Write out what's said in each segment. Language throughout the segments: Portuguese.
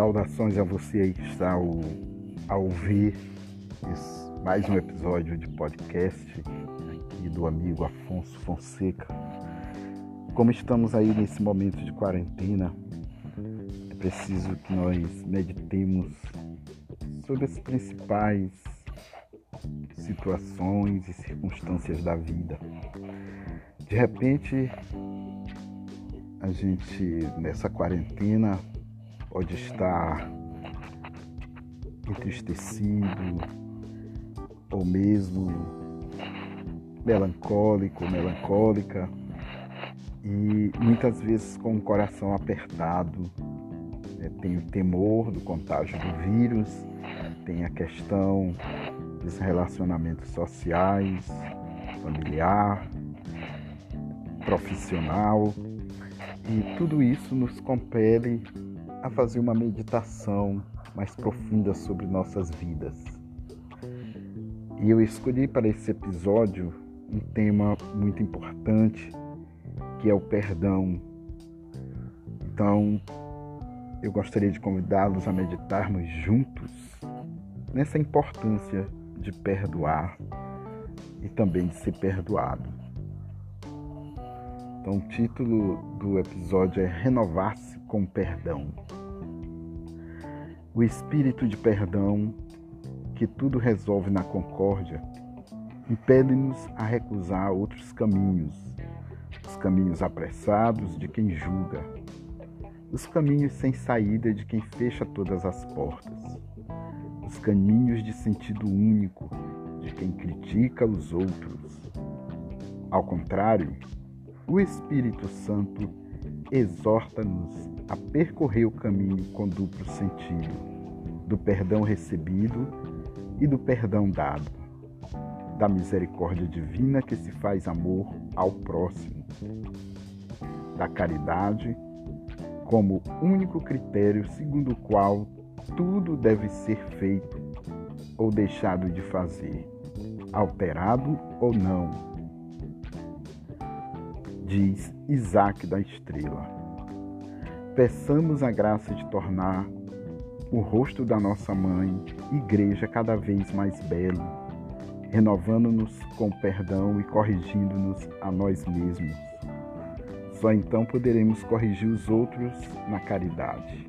Saudações a você aí que está ao, a ouvir esse, mais um episódio de podcast aqui do amigo Afonso Fonseca. Como estamos aí nesse momento de quarentena, é preciso que nós meditemos sobre as principais situações e circunstâncias da vida. De repente, a gente nessa quarentena pode estar entristecido ou mesmo melancólico, melancólica e muitas vezes com o coração apertado. Né? Tem o temor do contágio do vírus, tem a questão dos relacionamentos sociais, familiar, profissional, e tudo isso nos compele a fazer uma meditação mais profunda sobre nossas vidas. E eu escolhi para esse episódio um tema muito importante, que é o perdão. Então, eu gostaria de convidá-los a meditarmos juntos nessa importância de perdoar e também de ser perdoado. Então, o título do episódio é Renovar-se com Perdão. O espírito de perdão, que tudo resolve na concórdia, impele-nos a recusar outros caminhos, os caminhos apressados de quem julga, os caminhos sem saída de quem fecha todas as portas, os caminhos de sentido único de quem critica os outros. Ao contrário, o Espírito Santo exorta-nos a percorrer o caminho com duplo sentido, do perdão recebido e do perdão dado, da misericórdia divina que se faz amor ao próximo, da caridade como único critério segundo o qual tudo deve ser feito ou deixado de fazer, alterado ou não, diz Isaac da Estrela peçamos a graça de tornar o rosto da nossa mãe, igreja, cada vez mais belo, renovando-nos com perdão e corrigindo-nos a nós mesmos. Só então poderemos corrigir os outros na caridade.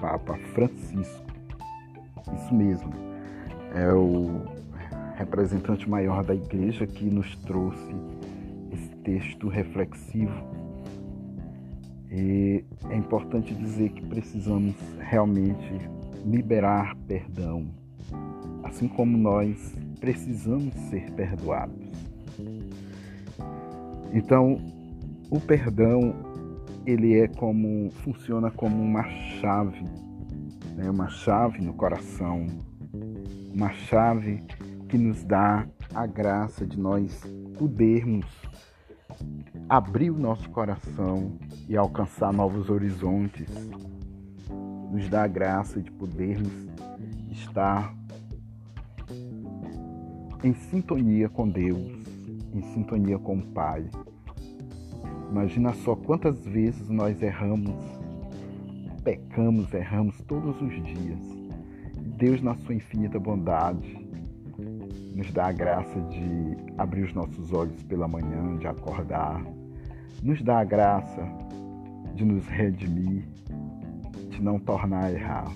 Papa Francisco. Isso mesmo. É o representante maior da igreja que nos trouxe texto reflexivo e é importante dizer que precisamos realmente liberar perdão, assim como nós precisamos ser perdoados. Então, o perdão ele é como funciona como uma chave, né? uma chave no coração, uma chave que nos dá a graça de nós podermos abrir o nosso coração e alcançar novos horizontes. Nos dá a graça de podermos estar em sintonia com Deus, em sintonia com o Pai. Imagina só quantas vezes nós erramos, pecamos, erramos todos os dias. Deus, na sua infinita bondade, nos dá a graça de abrir os nossos olhos pela manhã, de acordar, nos dá a graça de nos redimir, de não tornar a errar.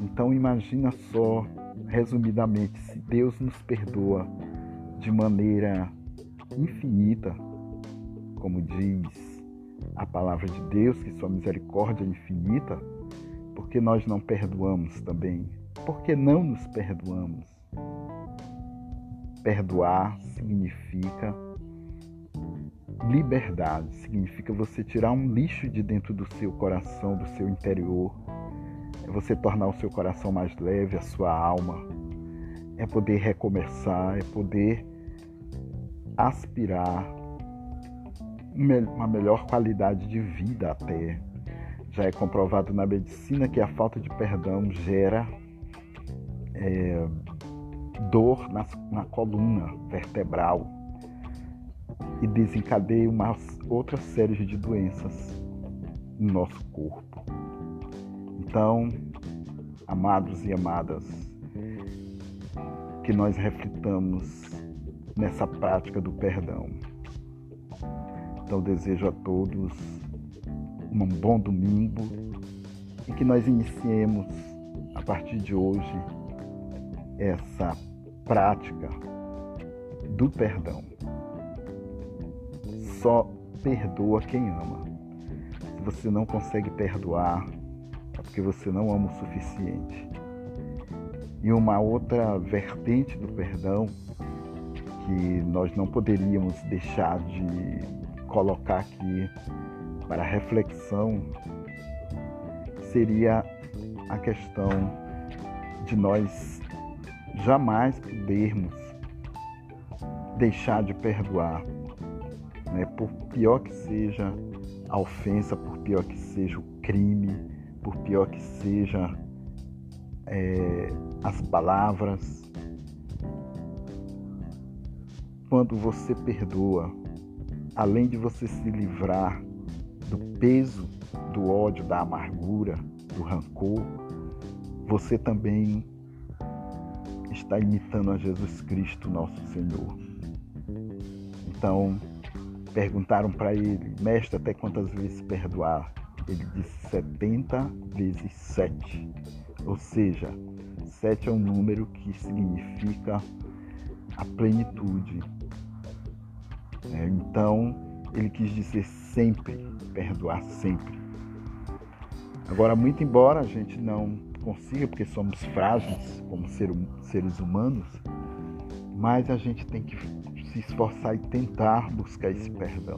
Então imagina só, resumidamente, se Deus nos perdoa de maneira infinita, como diz a palavra de Deus, que sua misericórdia é infinita, porque nós não perdoamos também? Porque não nos perdoamos? Perdoar significa liberdade, significa você tirar um lixo de dentro do seu coração, do seu interior. É você tornar o seu coração mais leve, a sua alma. É poder recomeçar, é poder aspirar uma melhor qualidade de vida até. Já é comprovado na medicina que a falta de perdão gera é, dor na, na coluna vertebral e desencadeia uma outra série de doenças no nosso corpo. Então, amados e amadas, que nós reflitamos nessa prática do perdão. Então, desejo a todos um bom domingo e que nós iniciemos a partir de hoje essa prática do perdão. Só perdoa quem ama. Se você não consegue perdoar, é porque você não ama o suficiente. E uma outra vertente do perdão que nós não poderíamos deixar de colocar aqui para reflexão seria a questão de nós jamais podermos deixar de perdoar, né? por pior que seja a ofensa, por pior que seja o crime, por pior que seja é, as palavras. Quando você perdoa, além de você se livrar do peso do ódio, da amargura, do rancor, você também está imitando a Jesus Cristo, nosso Senhor. Então, perguntaram para ele, mestre, até quantas vezes perdoar? Ele disse 70 vezes 7. Ou seja, 7 é um número que significa a plenitude. É, então, ele quis dizer sempre, perdoar sempre. Agora, muito embora a gente não consiga, porque somos frágeis como ser, seres humanos, mas a gente tem que se esforçar e tentar buscar esse perdão.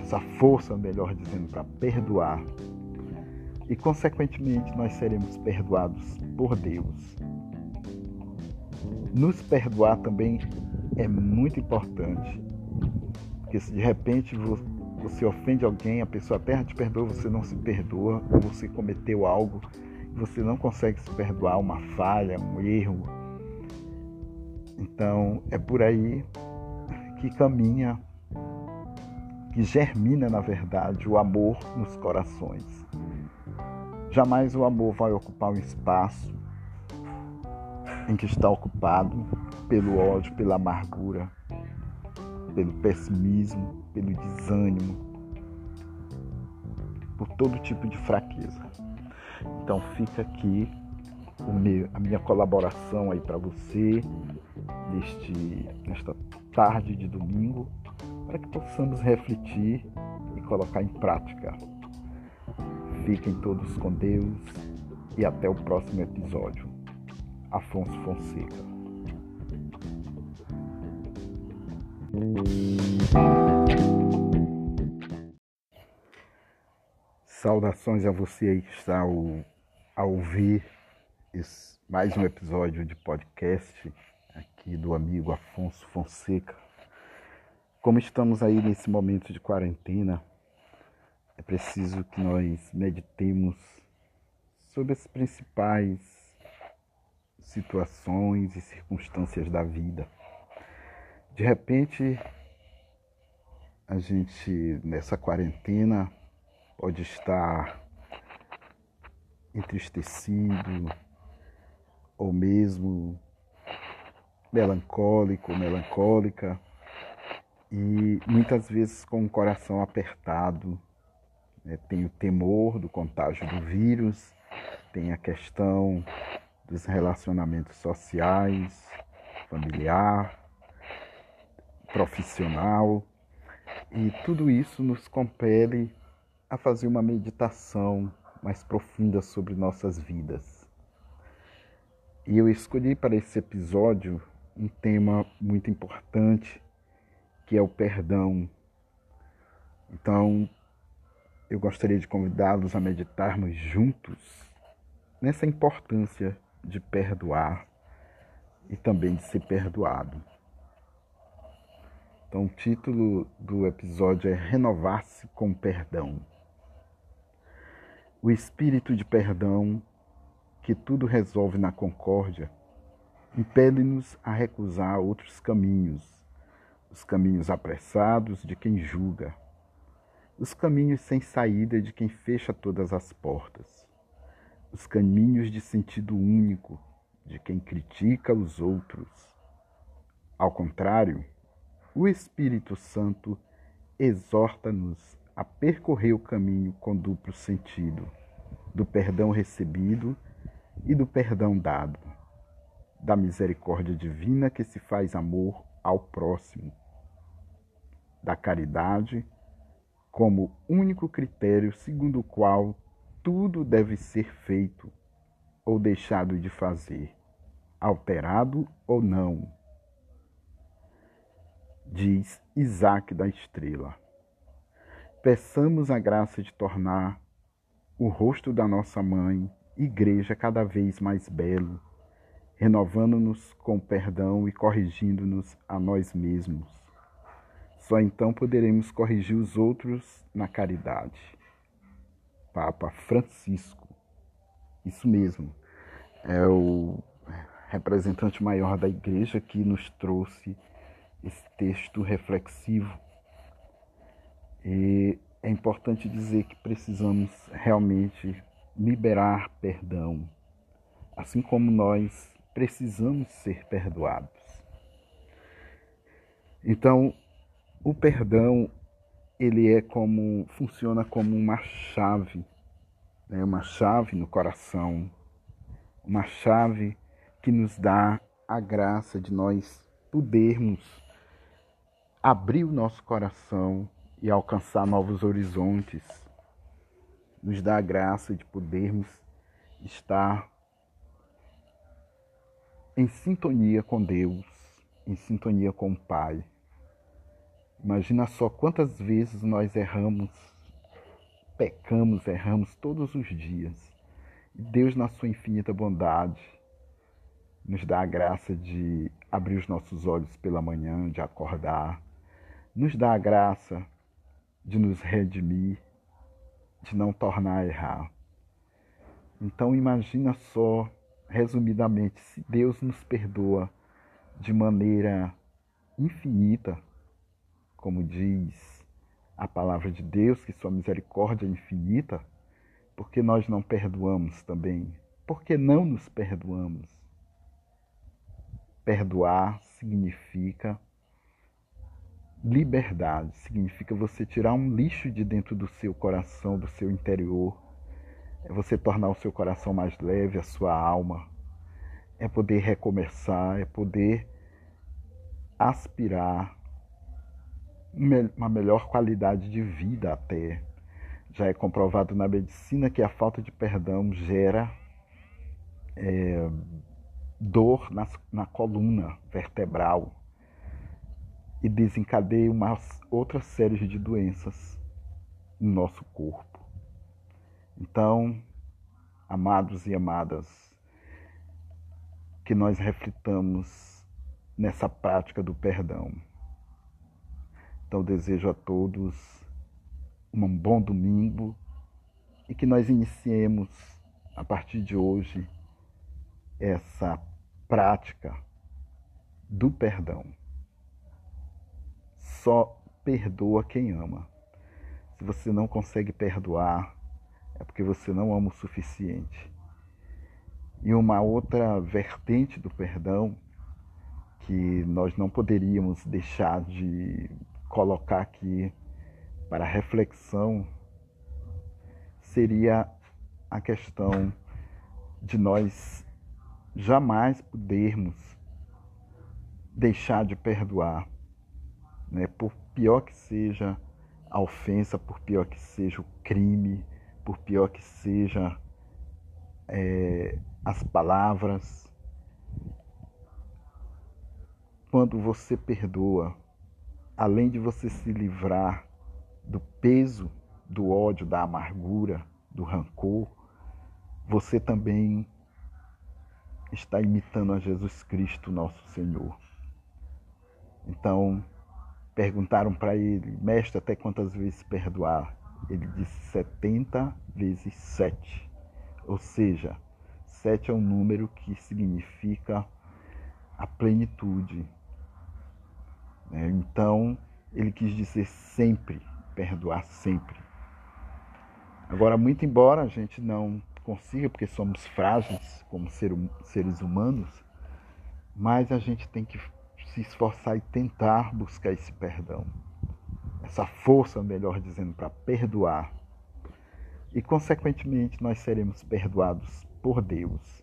Essa força, melhor dizendo, para perdoar. E, consequentemente, nós seremos perdoados por Deus. Nos perdoar também é muito importante, porque se de repente você ofende alguém, a pessoa até te perdoa, você não se perdoa, ou você cometeu algo, você não consegue se perdoar, uma falha, um erro, então é por aí que caminha, que germina, na verdade, o amor nos corações. Jamais o amor vai ocupar um espaço em que está ocupado pelo ódio, pela amargura, pelo pessimismo, pelo desânimo, por todo tipo de fraqueza. Então fica aqui meu, a minha colaboração aí para você neste, nesta tarde de domingo, para que possamos refletir e colocar em prática. Fiquem todos com Deus e até o próximo episódio. Afonso Fonseca. Saudações a você aí que está ao, a ouvir esse, mais um episódio de podcast aqui do amigo Afonso Fonseca. Como estamos aí nesse momento de quarentena, é preciso que nós meditemos sobre as principais situações e circunstâncias da vida. De repente, a gente nessa quarentena pode estar entristecido, ou mesmo melancólico, melancólica, e muitas vezes com o coração apertado. Né? Tem o temor do contágio do vírus, tem a questão dos relacionamentos sociais, familiar, profissional, e tudo isso nos compele a fazer uma meditação mais profunda sobre nossas vidas. E eu escolhi para esse episódio um tema muito importante, que é o perdão. Então, eu gostaria de convidá-los a meditarmos juntos nessa importância de perdoar e também de ser perdoado. Então, o título do episódio é Renovar-se com Perdão. O espírito de perdão que tudo resolve na concórdia, impele-nos a recusar outros caminhos, os caminhos apressados de quem julga, os caminhos sem saída de quem fecha todas as portas, os caminhos de sentido único de quem critica os outros. Ao contrário, o Espírito Santo exorta-nos a percorrer o caminho com duplo sentido, do perdão recebido e do perdão dado, da misericórdia divina que se faz amor ao próximo, da caridade como único critério segundo o qual tudo deve ser feito ou deixado de fazer, alterado ou não. Diz Isaac da Estrela. Peçamos a graça de tornar o rosto da nossa mãe, igreja, cada vez mais belo, renovando-nos com perdão e corrigindo-nos a nós mesmos. Só então poderemos corrigir os outros na caridade. Papa Francisco. Isso mesmo. É o representante maior da igreja que nos trouxe esse texto reflexivo. E é importante dizer que precisamos realmente liberar perdão, assim como nós precisamos ser perdoados. Então, o perdão ele é como funciona como uma chave, né? uma chave no coração, uma chave que nos dá a graça de nós podermos abrir o nosso coração e alcançar novos horizontes, nos dá a graça de podermos estar em sintonia com Deus, em sintonia com o Pai. Imagina só quantas vezes nós erramos, pecamos, erramos todos os dias. E Deus, na sua infinita bondade, nos dá a graça de abrir os nossos olhos pela manhã, de acordar, nos dá a graça de nos redimir, de não tornar a errar. Então imagina só, resumidamente, se Deus nos perdoa de maneira infinita, como diz a palavra de Deus, que sua misericórdia é infinita, porque nós não perdoamos também? Porque não nos perdoamos? Perdoar significa liberdade, significa você tirar um lixo de dentro do seu coração, do seu interior, é você tornar o seu coração mais leve, a sua alma, é poder recomeçar, é poder aspirar uma melhor qualidade de vida até. Já é comprovado na medicina que a falta de perdão gera é, dor na, na coluna vertebral e desencadeia uma outra série de doenças no nosso corpo. Então, amados e amadas, que nós reflitamos nessa prática do perdão. Então desejo a todos um bom domingo e que nós iniciemos a partir de hoje essa prática do perdão. Só perdoa quem ama. Se você não consegue perdoar, é porque você não ama o suficiente. E uma outra vertente do perdão que nós não poderíamos deixar de colocar aqui para reflexão seria a questão de nós jamais podermos deixar de perdoar, né? por pior que seja a ofensa, por pior que seja o crime, por pior que seja é, as palavras. Quando você perdoa, além de você se livrar do peso do ódio, da amargura, do rancor, você também está imitando a Jesus Cristo, nosso Senhor. Então, perguntaram para ele, mestre, até quantas vezes perdoar? Ele disse 70 vezes 7. Ou seja, 7 é um número que significa a plenitude, né? Então, ele quis dizer sempre, perdoar sempre. Agora, muito embora a gente não consiga, porque somos frágeis como hum, seres humanos, mas a gente tem que se esforçar e tentar buscar esse perdão. Essa força, melhor dizendo, para perdoar. E, consequentemente, nós seremos perdoados por Deus.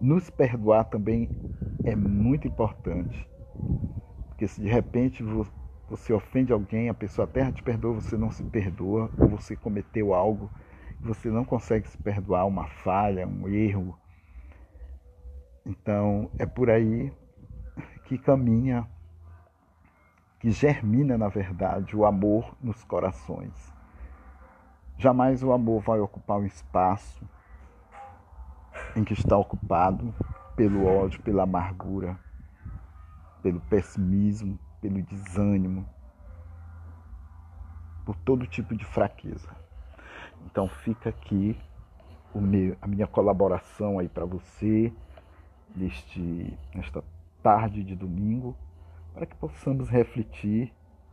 Nos perdoar também é muito importante, porque se de repente você ofende alguém, a pessoa até te perdoa, você não se perdoa, ou você cometeu algo você não consegue se perdoar, uma falha, um erro. Então é por aí que caminha, que germina, na verdade, o amor nos corações. Jamais o amor vai ocupar um espaço em que está ocupado pelo ódio, pela amargura, pelo pessimismo, pelo desânimo, por todo tipo de fraqueza. Então fica aqui a minha colaboração aí para você neste, nesta tarde de domingo, para que possamos refletir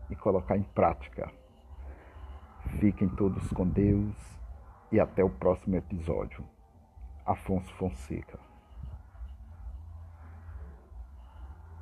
e colocar em prática. Fiquem todos com Deus e até o próximo episódio. Afonso Fonseca.